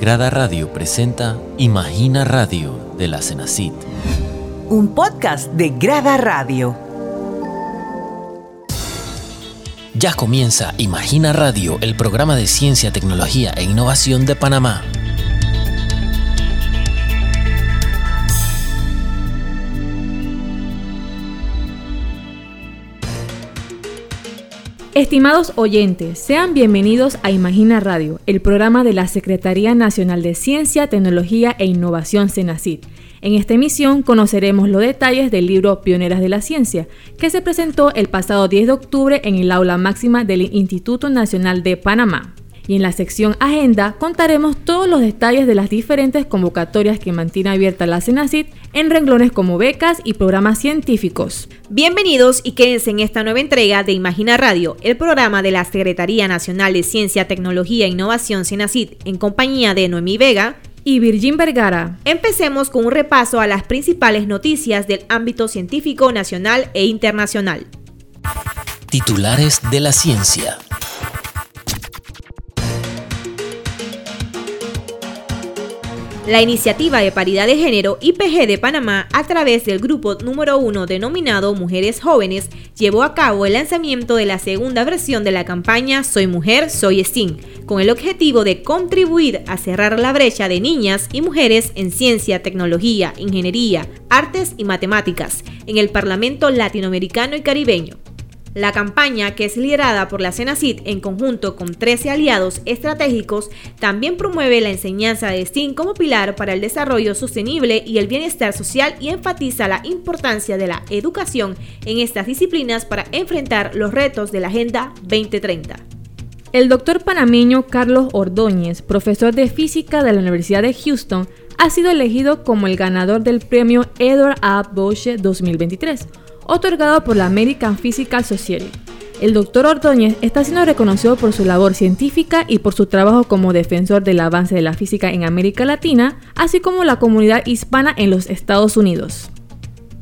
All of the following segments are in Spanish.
Grada Radio presenta Imagina Radio de la Cenacit. Un podcast de Grada Radio. Ya comienza Imagina Radio, el programa de ciencia, tecnología e innovación de Panamá. Estimados oyentes, sean bienvenidos a Imagina Radio, el programa de la Secretaría Nacional de Ciencia, Tecnología e Innovación CENACIT. En esta emisión conoceremos los detalles del libro Pioneras de la Ciencia, que se presentó el pasado 10 de octubre en el aula máxima del Instituto Nacional de Panamá y en la sección Agenda contaremos todos los detalles de las diferentes convocatorias que mantiene abierta la CENACIT en renglones como becas y programas científicos. Bienvenidos y quédense en esta nueva entrega de Imagina Radio, el programa de la Secretaría Nacional de Ciencia, Tecnología e Innovación CENACIT en compañía de Noemí Vega y Virgin Vergara. Empecemos con un repaso a las principales noticias del ámbito científico nacional e internacional. Titulares de la ciencia. La iniciativa de paridad de género IPG de Panamá, a través del grupo número uno denominado Mujeres Jóvenes, llevó a cabo el lanzamiento de la segunda versión de la campaña Soy Mujer, Soy STEAM, con el objetivo de contribuir a cerrar la brecha de niñas y mujeres en ciencia, tecnología, ingeniería, artes y matemáticas en el Parlamento Latinoamericano y Caribeño. La campaña, que es liderada por la CENACIT en conjunto con 13 aliados estratégicos, también promueve la enseñanza de STEAM como pilar para el desarrollo sostenible y el bienestar social y enfatiza la importancia de la educación en estas disciplinas para enfrentar los retos de la Agenda 2030. El doctor panameño Carlos Ordóñez, profesor de física de la Universidad de Houston, ha sido elegido como el ganador del premio Edward A. Bosch 2023 otorgado por la American Physical Society. El doctor Ordóñez está siendo reconocido por su labor científica y por su trabajo como defensor del avance de la física en América Latina, así como la comunidad hispana en los Estados Unidos.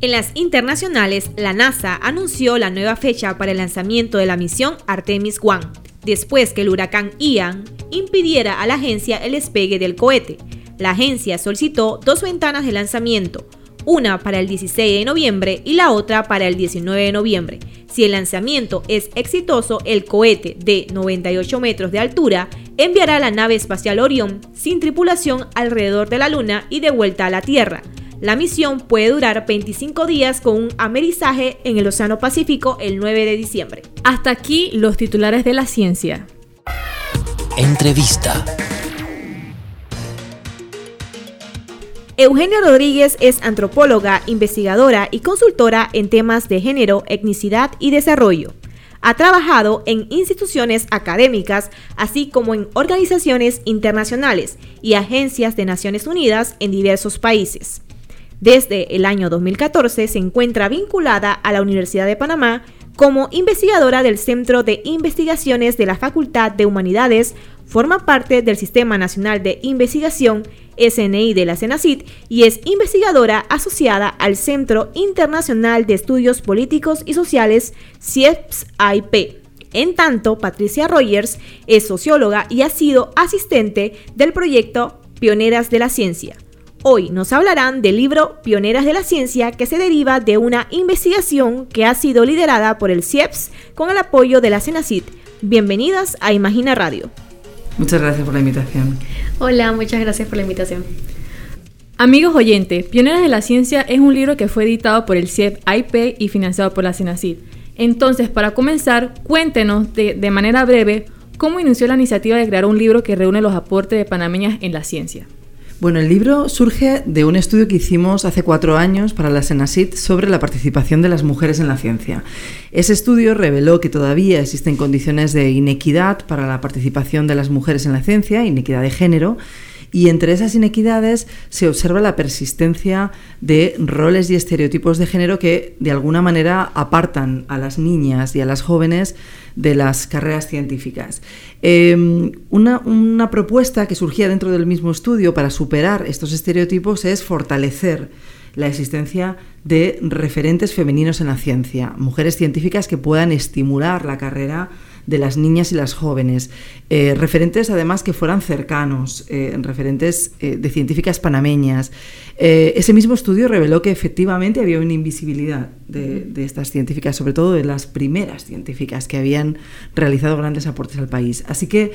En las internacionales, la NASA anunció la nueva fecha para el lanzamiento de la misión Artemis 1, después que el huracán Ian impidiera a la agencia el despegue del cohete. La agencia solicitó dos ventanas de lanzamiento, una para el 16 de noviembre y la otra para el 19 de noviembre. Si el lanzamiento es exitoso, el cohete de 98 metros de altura enviará la nave espacial Orion sin tripulación alrededor de la Luna y de vuelta a la Tierra. La misión puede durar 25 días con un amerizaje en el Océano Pacífico el 9 de diciembre. Hasta aquí los titulares de la ciencia. Entrevista. Eugenia Rodríguez es antropóloga, investigadora y consultora en temas de género, etnicidad y desarrollo. Ha trabajado en instituciones académicas, así como en organizaciones internacionales y agencias de Naciones Unidas en diversos países. Desde el año 2014 se encuentra vinculada a la Universidad de Panamá como investigadora del Centro de Investigaciones de la Facultad de Humanidades, forma parte del Sistema Nacional de Investigación SNI de la CENACIT y es investigadora asociada al Centro Internacional de Estudios Políticos y Sociales CIEPS-IP. En tanto, Patricia Rogers es socióloga y ha sido asistente del proyecto Pioneras de la Ciencia. Hoy nos hablarán del libro Pioneras de la Ciencia que se deriva de una investigación que ha sido liderada por el CIEPS con el apoyo de la CENACIT. Bienvenidas a Imagina Radio. Muchas gracias por la invitación. Hola, muchas gracias por la invitación. Amigos oyentes, Pioneras de la Ciencia es un libro que fue editado por el CIEP IP y financiado por la CENACID. Entonces, para comenzar, cuéntenos de, de manera breve cómo inició la iniciativa de crear un libro que reúne los aportes de panameñas en la ciencia. Bueno, el libro surge de un estudio que hicimos hace cuatro años para la Senasit sobre la participación de las mujeres en la ciencia. Ese estudio reveló que todavía existen condiciones de inequidad para la participación de las mujeres en la ciencia, inequidad de género, y entre esas inequidades se observa la persistencia de roles y estereotipos de género que de alguna manera apartan a las niñas y a las jóvenes de las carreras científicas. Em, una, una propuesta que surgía dentro del mismo estudio para superar estos estereotipos es fortalecer la existencia de referentes femeninos en la ciencia, mujeres científicas que puedan estimular la carrera de las niñas y las jóvenes. Eh, referentes además que fueran cercanos, eh, referentes de científicas panameñas. ese mismo estudio reveló que efectivamente había una invisibilidad de, de, estas científicas, sobre todo de las primeras científicas que habían realizado grandes aportes al país. Así que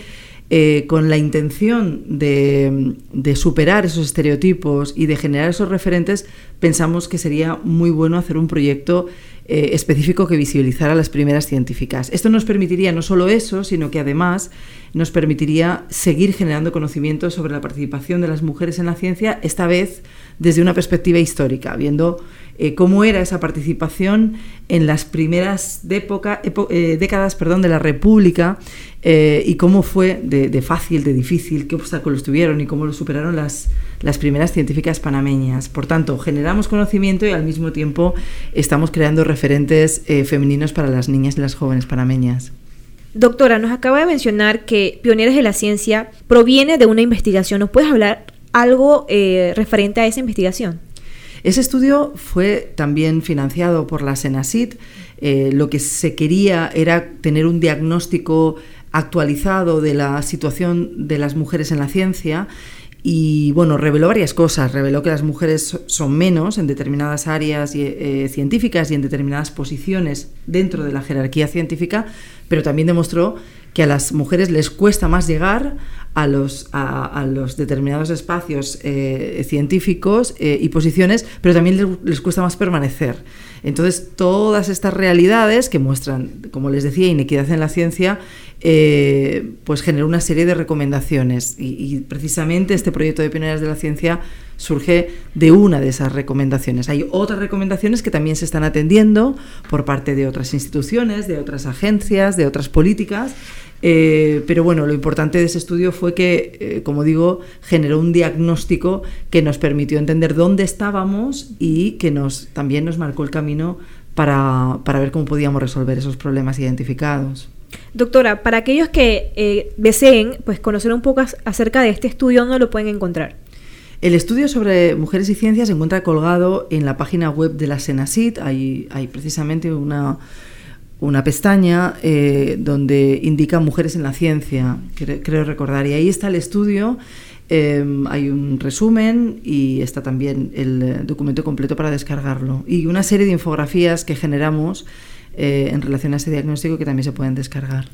eh, con la intención de, superar esos estereotipos y de generar esos referentes, pensamos que sería muy bueno hacer un proyecto eh, específico que visibilizara las primeras científicas. Esto nos permitiría no solo eso, sino que además nos permitiría seguir generando conocimiento sobre la participación de las mujeres en la ciencia, esta vez desde una perspectiva histórica, viendo eh, cómo era esa participación en las primeras eh, décadas perdón, de la República y cómo fue de, fácil, de difícil, qué obstáculos tuvieron y cómo lo superaron las, las primeras científicas panameñas. Por tanto, generamos conocimiento y al mismo tiempo estamos creando referentes femeninos para las niñas y las jóvenes panameñas. Doctora, nos acaba de mencionar que Pioneras de la Ciencia proviene de una investigación. ¿Nos puedes hablar algo eh, referente a esa investigación? Ese estudio fue también financiado por la Senasit. Eh, lo que se quería era tener un diagnóstico actualizado de la situación de las mujeres en la ciencia y bueno, reveló varias cosas. Reveló que las mujeres son menos en determinadas áreas eh, científicas y en determinadas posiciones dentro de la jerarquía científica, pero también demostró que a las mujeres les cuesta más llegar a los, a, los determinados espacios eh, científicos eh, y posiciones, pero también les, cuesta más permanecer. Entonces, todas estas realidades que muestran, como les decía, inequidad en la ciencia, eh, pues generó una serie de recomendaciones. Y, precisamente este proyecto de Pioneras de la Ciencia surge de una de esas recomendaciones. Hay otras recomendaciones que también se están atendiendo por parte de otras instituciones, de otras agencias, de otras políticas. Eh, pero bueno, lo importante de ese estudio fue que, eh, como digo, generó un diagnóstico que nos permitió entender dónde estábamos y que nos, también nos marcó el camino para, para ver cómo podíamos resolver esos problemas identificados. Doctora, para aquellos que eh, deseen pues, conocer un poco acerca de este estudio, ¿dónde lo pueden encontrar? El estudio sobre mujeres y ciencias se encuentra colgado en la página web de la Senasit. Hay, hay precisamente una una pestaña eh, donde indica mujeres en la ciencia, creo recordar. Y ahí está el estudio, em, hay un resumen y está también el eh, documento completo para descargarlo. Y una serie de infografías que generamos eh, en relación a ese diagnóstico que también se pueden descargar.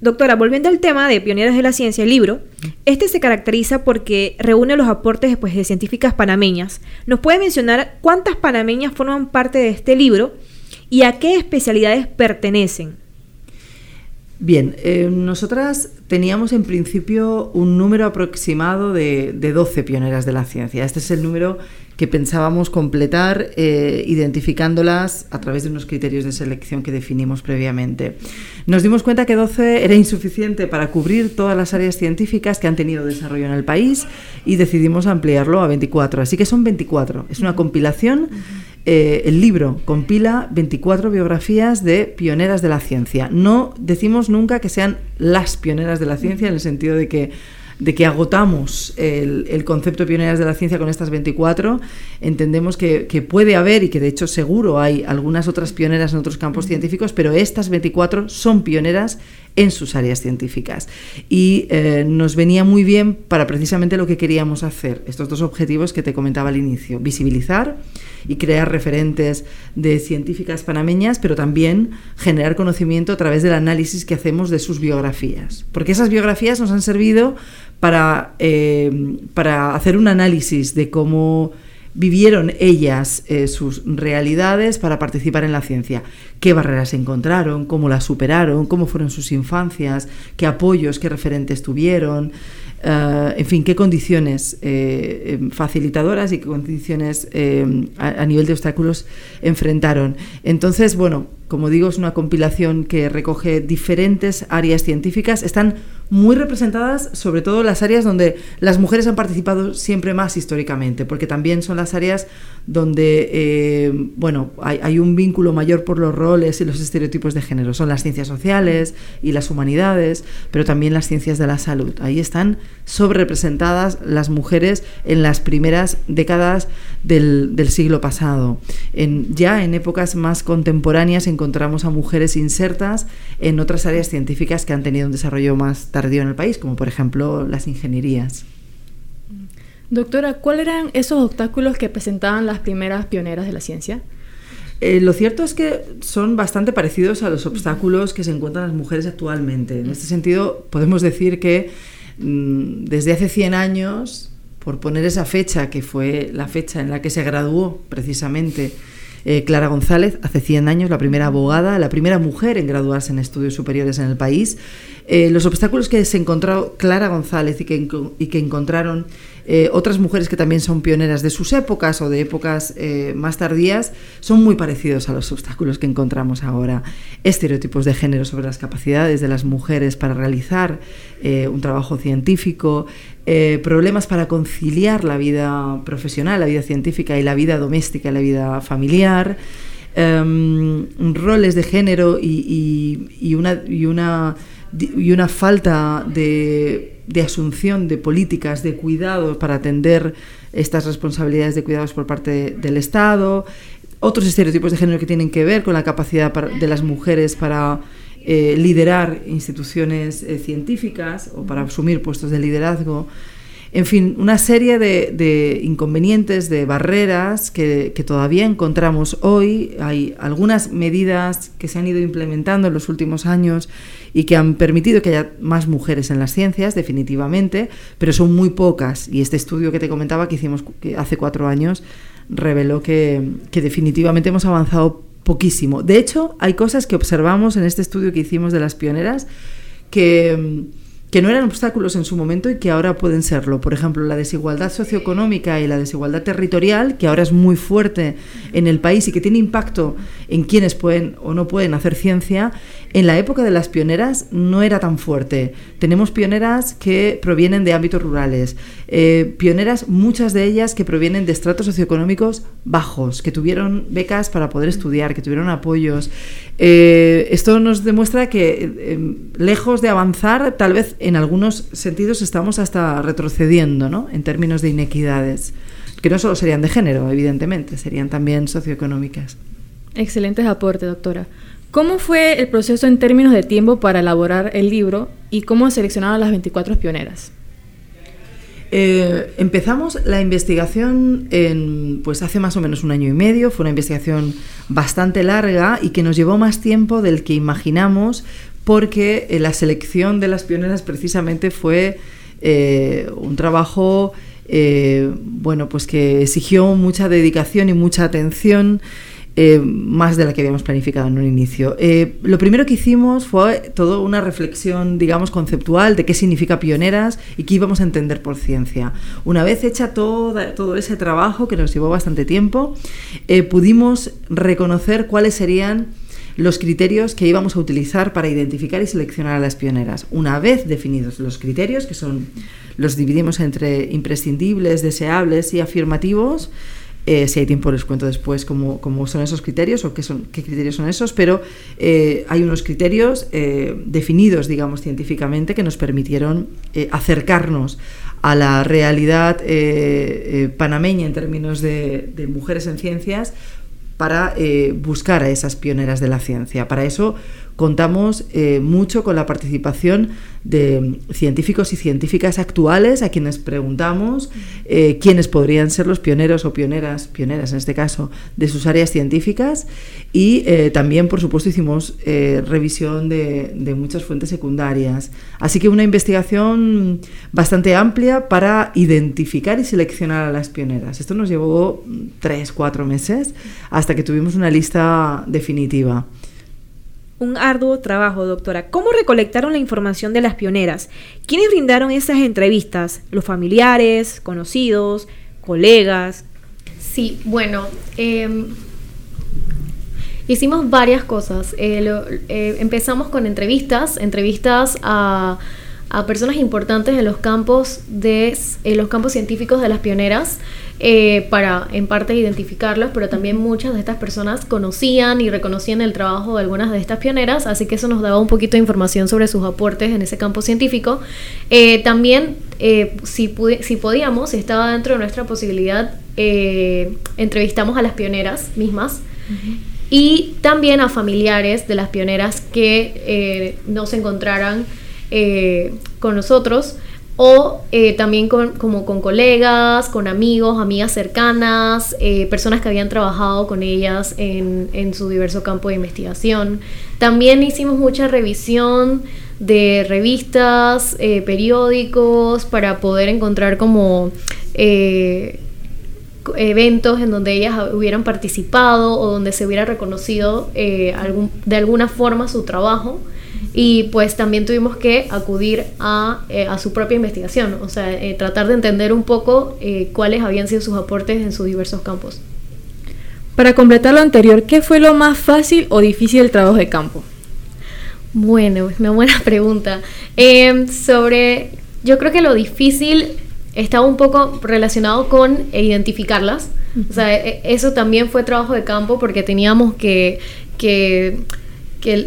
Doctora, volviendo al tema de Pioneras de la Ciencia, el libro, este se caracteriza porque reúne los aportes pues, de científicas panameñas. ¿Nos puede mencionar cuántas panameñas forman parte de este libro? Y a qué especialidades pertenecen. Bien, eh, nosotras teníamos en principio un número aproximado de, de, 12 pioneras de la ciencia. Este es el número que pensábamos completar eh, identificándolas a través de unos criterios de selección que definimos previamente. Nos dimos cuenta que 12 era insuficiente para cubrir todas las áreas científicas que han tenido desarrollo en el país y decidimos ampliarlo a 24. Así que son 24. Es una compilación eh, el libro compila 24 biografías de pioneras de la ciencia. No decimos nunca que sean las pioneras de la ciencia en el sentido de que de que agotamos el, concepto de pioneras de la ciencia con estas 24, entendemos que, puede haber, y que de hecho seguro hay algunas otras pioneras en otros campos científicos, pero estas 24 son pioneras en sus áreas científicas. Y eh, nos venía muy bien para precisamente lo que queríamos hacer, estos dos objetivos que te comentaba al inicio, visibilizar y crear referentes de científicas panameñas, pero también generar conocimiento a través del análisis que hacemos de sus biografías. Porque esas biografías nos han servido para, eh, para hacer un análisis de cómo vivieron ellas eh, sus realidades para participar en la ciencia. ¿Qué barreras encontraron? ¿Cómo las superaron? ¿Cómo fueron sus infancias? ¿Qué apoyos, qué referentes tuvieron? Eh, en fin, qué condiciones eh, em, facilitadoras y qué condiciones em, a, nivel de obstáculos enfrentaron. Entonces, bueno, como digo, es una compilación que recoge diferentes áreas científicas. Están muy representadas, sobre todo las áreas donde las mujeres han participado siempre más históricamente, porque también son las áreas donde eh, bueno, hay, un vínculo mayor por los roles y los estereotipos de género. Son las ciencias sociales y las humanidades, pero también las ciencias de la salud. Ahí están sobrerepresentadas las mujeres en las primeras décadas del, siglo pasado. En, ya en épocas más contemporáneas encontramos a mujeres insertas en otras áreas científicas que han tenido un desarrollo más tardío en el país, como por ejemplo las ingenierías. Doctora, ¿cuáles eran esos obstáculos que presentaban las primeras pioneras de la ciencia? Eh, lo cierto es que son bastante parecidos a los obstáculos que se encuentran las mujeres actualmente. En este sentido, podemos decir que mm, desde hace 100 años, por poner esa fecha, que fue la fecha en la que se graduó precisamente eh, Clara González, hace 100 años, la primera abogada, la primera mujer en graduarse en estudios superiores en el país, eh, los obstáculos que se encontró Clara González y que, y que encontraron eh, otras mujeres que también son pioneras de sus épocas o de épocas eh, más tardías son muy parecidos a los obstáculos que encontramos ahora. Estereotipos de género sobre las capacidades de las mujeres para realizar un trabajo científico, problemas para conciliar la vida profesional, la vida científica y la vida doméstica, la vida familiar. Em, roles de género y una y una falta de, asunción de políticas de cuidados para atender estas responsabilidades de cuidados por parte del Estado, otros estereotipos de género que tienen que ver con la capacidad de las mujeres para eh, liderar instituciones eh, científicas o para asumir puestos de liderazgo. En fin, una serie de, inconvenientes, de barreras que, todavía encontramos hoy. Hay algunas medidas que se han ido implementando en los últimos años y que han permitido que haya más mujeres en las ciencias, definitivamente, pero son muy pocas. Y este estudio que te comentaba que hicimos hace cuatro años reveló que, definitivamente hemos avanzado poquísimo. De hecho, hay cosas que observamos en este estudio que hicimos de las pioneras que que no eran obstáculos en su momento y que ahora pueden serlo. Por ejemplo, la desigualdad socioeconómica y la desigualdad territorial, que ahora es muy fuerte en el país y que tiene impacto en quienes pueden o no pueden hacer ciencia, en la época de las pioneras no era tan fuerte. Tenemos pioneras que provienen de ámbitos rurales, eh, pioneras, muchas de ellas que provienen de estratos socioeconómicos bajos, que tuvieron becas para poder estudiar, que tuvieron apoyos. Eh, esto nos demuestra que eh, lejos de avanzar, tal vez en algunos sentidos estamos hasta retrocediendo ¿no? en términos de inequidades, que no solo serían de género, evidentemente, serían también socioeconómicas. Excelentes aportes, doctora. ¿Cómo fue el proceso en términos de tiempo para elaborar el libro y cómo seleccionaron las 24 pioneras? Eh, empezamos la investigación en, pues hace más o menos un año y medio. Fue una investigación bastante larga y que nos llevó más tiempo del que imaginamos porque eh, la selección de las pioneras precisamente fue eh, un trabajo bueno, pues que exigió mucha dedicación y mucha atención. Eh, más de la que habíamos planificado en un inicio. Eh, lo primero que hicimos fue toda una reflexión, digamos, conceptual de qué significa pioneras y qué íbamos a entender por ciencia. Una vez hecha toda, todo ese trabajo, que nos llevó bastante tiempo, eh, pudimos reconocer cuáles serían los criterios que íbamos a utilizar para identificar y seleccionar a las pioneras. Una vez definidos los criterios, que son los dividimos entre imprescindibles, deseables y afirmativos, eh, si hay tiempo les cuento después cómo, son esos criterios o qué, son, qué criterios son esos, pero eh, hay unos criterios eh, definidos, digamos, científicamente que nos permitieron acercarnos a la realidad panameña en términos de, mujeres en ciencias para buscar a esas pioneras de la ciencia. Para eso contamos mucho con la participación de científicos y científicas actuales a quienes preguntamos eh, quiénes podrían ser los pioneros o pioneras, pioneras en este caso, de sus áreas científicas y eh, también, por supuesto, hicimos eh, revisión de, de, muchas fuentes secundarias. Así que una investigación bastante amplia para identificar y seleccionar a las pioneras. Esto nos llevó tres, cuatro meses hasta que tuvimos una lista definitiva. Un arduo trabajo, doctora. ¿Cómo recolectaron la información de las pioneras? ¿Quiénes brindaron esas entrevistas? ¿Los familiares, conocidos, colegas? Sí, bueno, em, hicimos varias cosas. Eh, eh, empezamos con entrevistas, entrevistas a, personas importantes en los campos de los campos científicos de las pioneras. Eh, para en parte identificarlos, pero también muchas de estas personas conocían y reconocían el trabajo de algunas de estas pioneras, así que eso nos daba un poquito de información sobre sus aportes en ese campo científico. Eh, también, eh, si, si podíamos, si estaba dentro de nuestra posibilidad, entrevistamos a las pioneras mismas. y también a familiares de las pioneras que eh, no se encontraran eh, con nosotros o eh, también con, como con colegas, con amigos, amigas cercanas, personas que habían trabajado con ellas en, su diverso campo de investigación. También hicimos mucha revisión de revistas, periódicos, para poder encontrar como eventos en donde ellas hubieran participado o donde se hubiera reconocido eh, de alguna forma su trabajo y pues también tuvimos que acudir a, eh, a su propia investigación, o sea, eh, tratar de entender un poco cuáles habían sido sus aportes en sus diversos campos. Para completar lo anterior, ¿qué fue lo más fácil o difícil del trabajo de campo? Bueno, una buena pregunta. sobre, yo creo que lo difícil estaba un poco relacionado con identificarlas. O sea, e, eso también fue trabajo de campo porque teníamos que, que,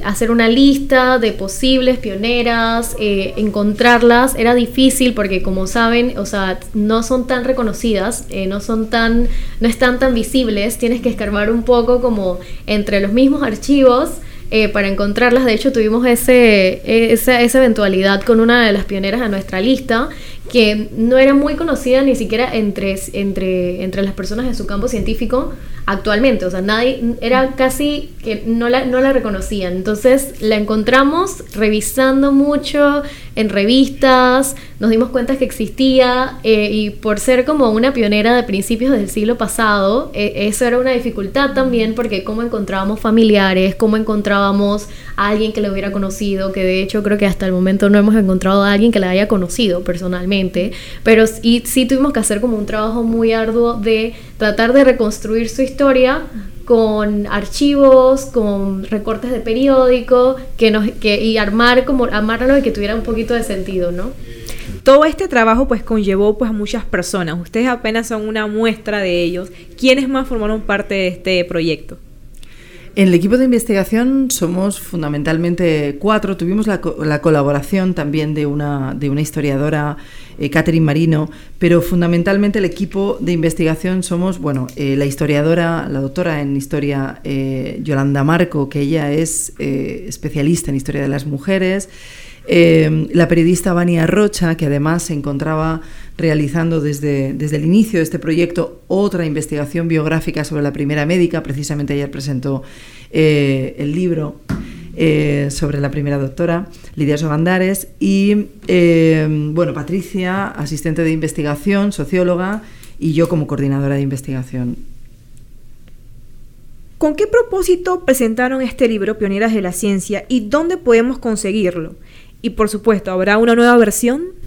hacer una lista de posibles pioneras, eh, encontrarlas. Era difícil porque, como saben, o sea, no son tan reconocidas, eh, no son tan, no están tan visibles. Tienes que escarbar un poco como entre los mismos archivos. Eh, para encontrarlas. De hecho, tuvimos ese, esa, esa, eventualidad con una de las pioneras a nuestra lista, que no era muy conocida ni siquiera entre, entre, entre las personas de su campo científico actualmente. O sea, nadie, era casi que no la, no la reconocían. Entonces la encontramos revisando mucho en revistas, nos dimos cuenta que existía eh, y por ser como una pionera de principios del siglo pasado, eh, eso era una dificultad también porque cómo encontrábamos familiares, cómo encontrábamos a alguien que la hubiera conocido, que de hecho creo que hasta el momento no hemos encontrado a alguien que la haya conocido personalmente pero sí, sí tuvimos que hacer como un trabajo muy arduo de tratar de reconstruir su historia con archivos, con recortes de periódico, que nos, que, y armar como amarlo y que tuviera un poquito de sentido, ¿no? Todo este trabajo pues conllevó pues a muchas personas. Ustedes apenas son una muestra de ellos. ¿Quiénes más formaron parte de este proyecto? En el equipo de investigación somos fundamentalmente cuatro. Tuvimos la, colaboración también de una, historiadora, eh, Catherine Marino, pero fundamentalmente el equipo de investigación somos, bueno, eh, la historiadora, la doctora en historia eh, Yolanda Marco, que ella es especialista en historia de las mujeres. la periodista Vania Rocha, que además se encontraba realizando desde, desde el inicio de este proyecto otra investigación biográfica sobre la primera médica. Precisamente ayer presentó eh, el libro eh, sobre la primera doctora, Lidia Sogandares, y eh, bueno, Patricia, asistente de investigación, socióloga, y yo como coordinadora de investigación. ¿Con qué propósito presentaron este libro, Pioneras de la Ciencia, y dónde podemos conseguirlo? Y por supuesto, ¿habrá una nueva versión?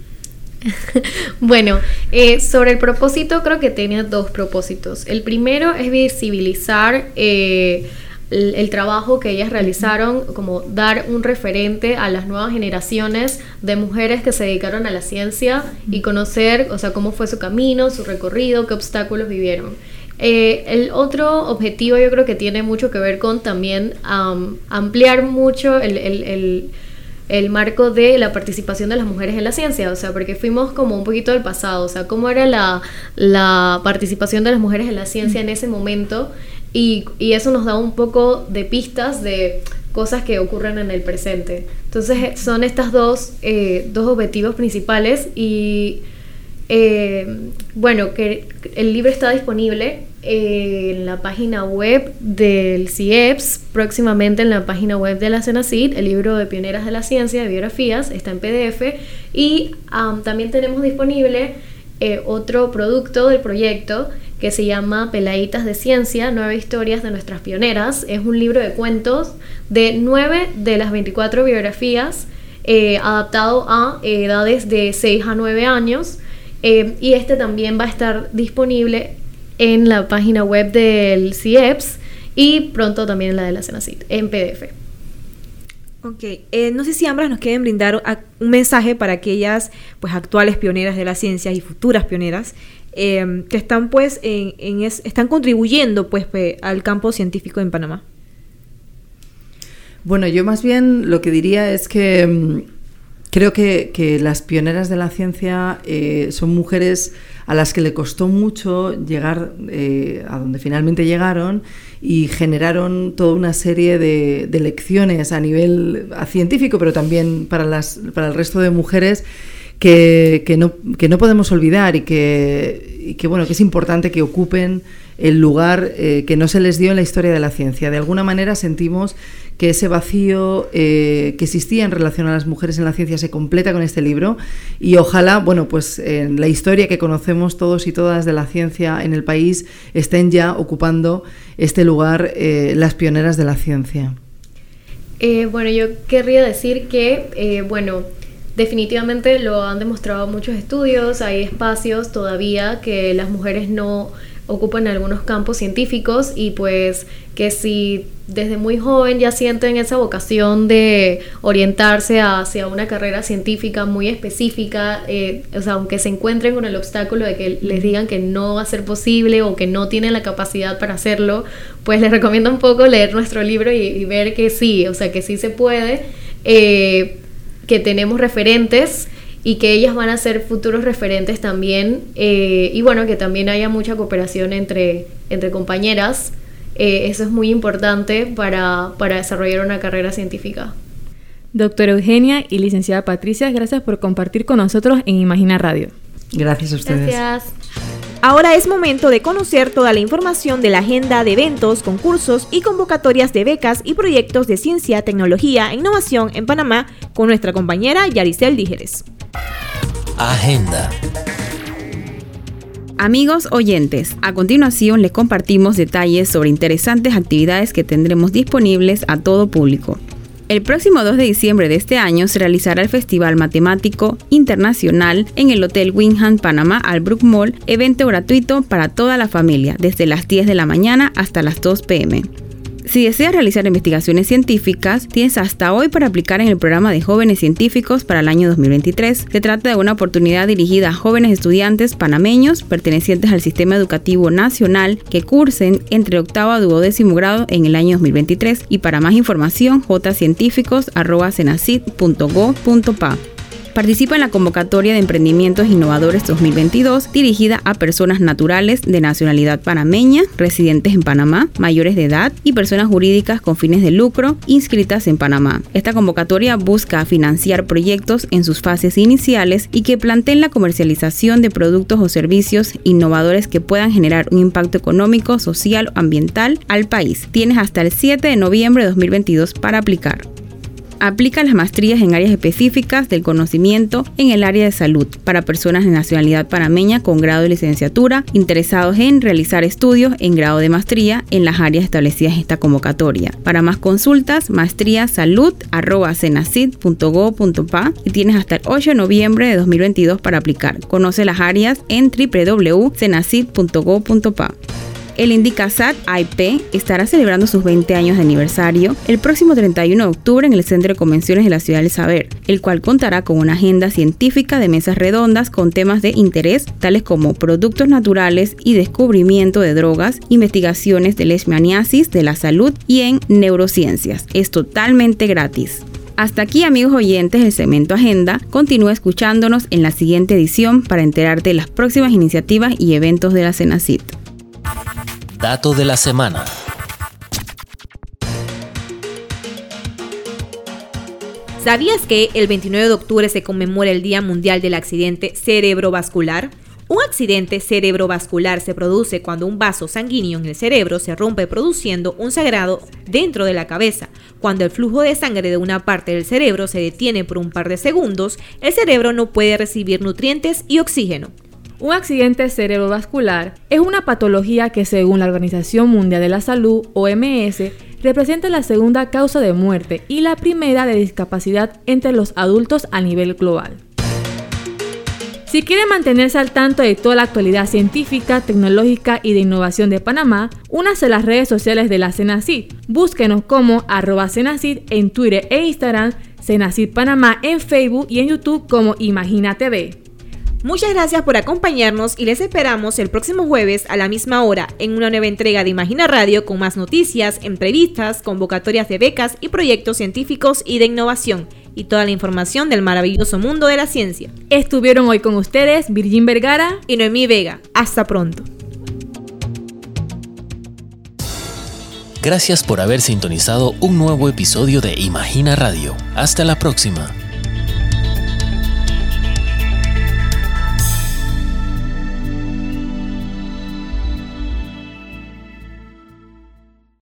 bueno, eh, sobre el propósito creo que tenía dos propósitos. El primero es visibilizar eh, el, trabajo que ellas realizaron, como dar un referente a las nuevas generaciones de mujeres que se dedicaron a la ciencia y conocer, o sea, cómo fue su camino, su recorrido, qué obstáculos vivieron. Eh, el otro objetivo yo creo que tiene mucho que ver con también ampliar mucho el el marco de la participación de las mujeres en la ciencia, o sea, porque fuimos como un poquito del pasado, o sea, cómo era la, la participación de las mujeres en la ciencia en ese momento y, y, eso nos da un poco de pistas de cosas que ocurren en el presente. Entonces son estas dos, eh, dos objetivos principales y eh, bueno, que el libro está disponible en la página web del CIEPS, próximamente en la página web de la CENACID, el libro de Pioneras de la Ciencia, de biografías, está en PDF y también tenemos disponible eh, otro producto del proyecto que se llama Peladitas de Ciencia, nueve historias de nuestras pioneras. Es un libro de cuentos de nueve de las 24 biografías eh, adaptado a edades de 6 a 9 años eh, y este también va a estar disponible en la página web del CIEPS y pronto también en la de la Senacit, en PDF. Ok, eh, no sé si ambas nos quieren brindar un mensaje para aquellas pues actuales pioneras de la ciencia y futuras pioneras em, que están pues en, están contribuyendo pues al campo científico en Panamá. Bueno, yo más bien lo que diría es que mm, Creo que, las pioneras de la ciencia eh, son mujeres a las que le costó mucho llegar eh, a donde finalmente llegaron y generaron toda una serie de, lecciones a nivel científico, pero también para, las, para el resto de mujeres que, que, no, que no podemos olvidar y que, que, bueno, que es importante que ocupen el lugar eh, que no se les dio en la historia de la ciencia. De alguna manera sentimos que ese vacío eh, que existía en relación a las mujeres en la ciencia se completa con este libro y ojalá, bueno, pues en la historia que conocemos todos y todas de la ciencia en el país estén ya ocupando este lugar eh, las pioneras de la ciencia. bueno, yo querría decir que, bueno, definitivamente lo han demostrado muchos estudios, hay espacios todavía que las mujeres no ocupan algunos campos científicos y pues que si desde muy joven ya sienten esa vocación de orientarse hacia una carrera científica muy específica, eh, o sea, aunque se encuentren con el obstáculo de que les digan que no va a ser posible o que no tienen la capacidad para hacerlo, pues les recomiendo un poco leer nuestro libro y, ver que sí, o sea, que sí se puede, eh, que tenemos referentes y que ellas van a ser futuros referentes también eh, y bueno, que también haya mucha cooperación entre, entre compañeras. Eh, eso es muy importante para, para desarrollar una carrera científica. Doctora Eugenia y licenciada Patricia, gracias por compartir con nosotros en Imagina Radio. Gracias a ustedes. Gracias. Ahora es momento de conocer toda la información de la agenda de eventos, concursos y convocatorias de becas y proyectos de ciencia, tecnología e innovación en Panamá con nuestra compañera Yaricel Dígeres. Agenda. Amigos oyentes, a continuación les compartimos detalles sobre interesantes actividades que tendremos disponibles a todo público. El próximo 2 de diciembre de este año se realizará el Festival Matemático Internacional en el Hotel Wingham Panamá Albrook Mall, evento gratuito para toda la familia, desde las 10 de la mañana hasta las 2 pm. Si deseas realizar investigaciones científicas, tienes hasta hoy para aplicar en el programa de jóvenes científicos para el año 2023. Se trata de una oportunidad dirigida a jóvenes estudiantes panameños pertenecientes al sistema educativo nacional que cursen entre octavo a duodécimo grado en el año 2023. Y para más información, jcientíficos.cenacid.go.pa. Participa en la convocatoria de emprendimientos innovadores 2022 dirigida a personas naturales de nacionalidad panameña, residentes en Panamá, mayores de edad y personas jurídicas con fines de lucro inscritas en Panamá. Esta convocatoria busca financiar proyectos en sus fases iniciales y que planteen la comercialización de productos o servicios innovadores que puedan generar un impacto económico, social o ambiental al país. Tienes hasta el 7 de noviembre de 2022 para aplicar aplica las maestrías en áreas específicas del conocimiento en el área de salud para personas de nacionalidad panameña con grado de licenciatura interesados en realizar estudios en grado de maestría en las áreas establecidas en esta convocatoria. Para más consultas, maestriasalud.cenacid.go.pa y tienes hasta el 8 de noviembre de 2022 para aplicar. Conoce las áreas en www.cenacid.go.pa. El Indicasat IP estará celebrando sus 20 años de aniversario el próximo 31 de octubre en el Centro de Convenciones de la Ciudad del Saber, el cual contará con una agenda científica de mesas redondas con temas de interés tales como productos naturales y descubrimiento de drogas, investigaciones de leishmaniasis, de la salud y en neurociencias. Es totalmente gratis. Hasta aquí amigos oyentes del segmento Agenda, continúa escuchándonos en la siguiente edición para enterarte de las próximas iniciativas y eventos de la CENACIT. Dato de la semana. ¿Sabías que el 29 de octubre se conmemora el Día Mundial del Accidente Cerebrovascular? Un accidente cerebrovascular se produce cuando un vaso sanguíneo en el cerebro se rompe produciendo un sagrado dentro de la cabeza. Cuando el flujo de sangre de una parte del cerebro se detiene por un par de segundos, el cerebro no puede recibir nutrientes y oxígeno. Un accidente cerebrovascular es una patología que según la Organización Mundial de la Salud, OMS, representa la segunda causa de muerte y la primera de discapacidad entre los adultos a nivel global. Si quiere mantenerse al tanto de toda la actualidad científica, tecnológica y de innovación de Panamá, únase a las redes sociales de la Cenacid. Búsquenos como arroba Cenacid en Twitter e Instagram, Cenacid Panamá en Facebook y en YouTube como Imagina TV. Muchas gracias por acompañarnos y les esperamos el próximo jueves a la misma hora en una nueva entrega de Imagina Radio con más noticias, entrevistas, convocatorias de becas y proyectos científicos y de innovación. y toda la información del maravilloso mundo de la ciencia. Estuvieron hoy con ustedes Virgin Vergara y Noemí Vega. Hasta pronto. Gracias por haber sintonizado un nuevo episodio de Imagina Radio. Hasta la próxima.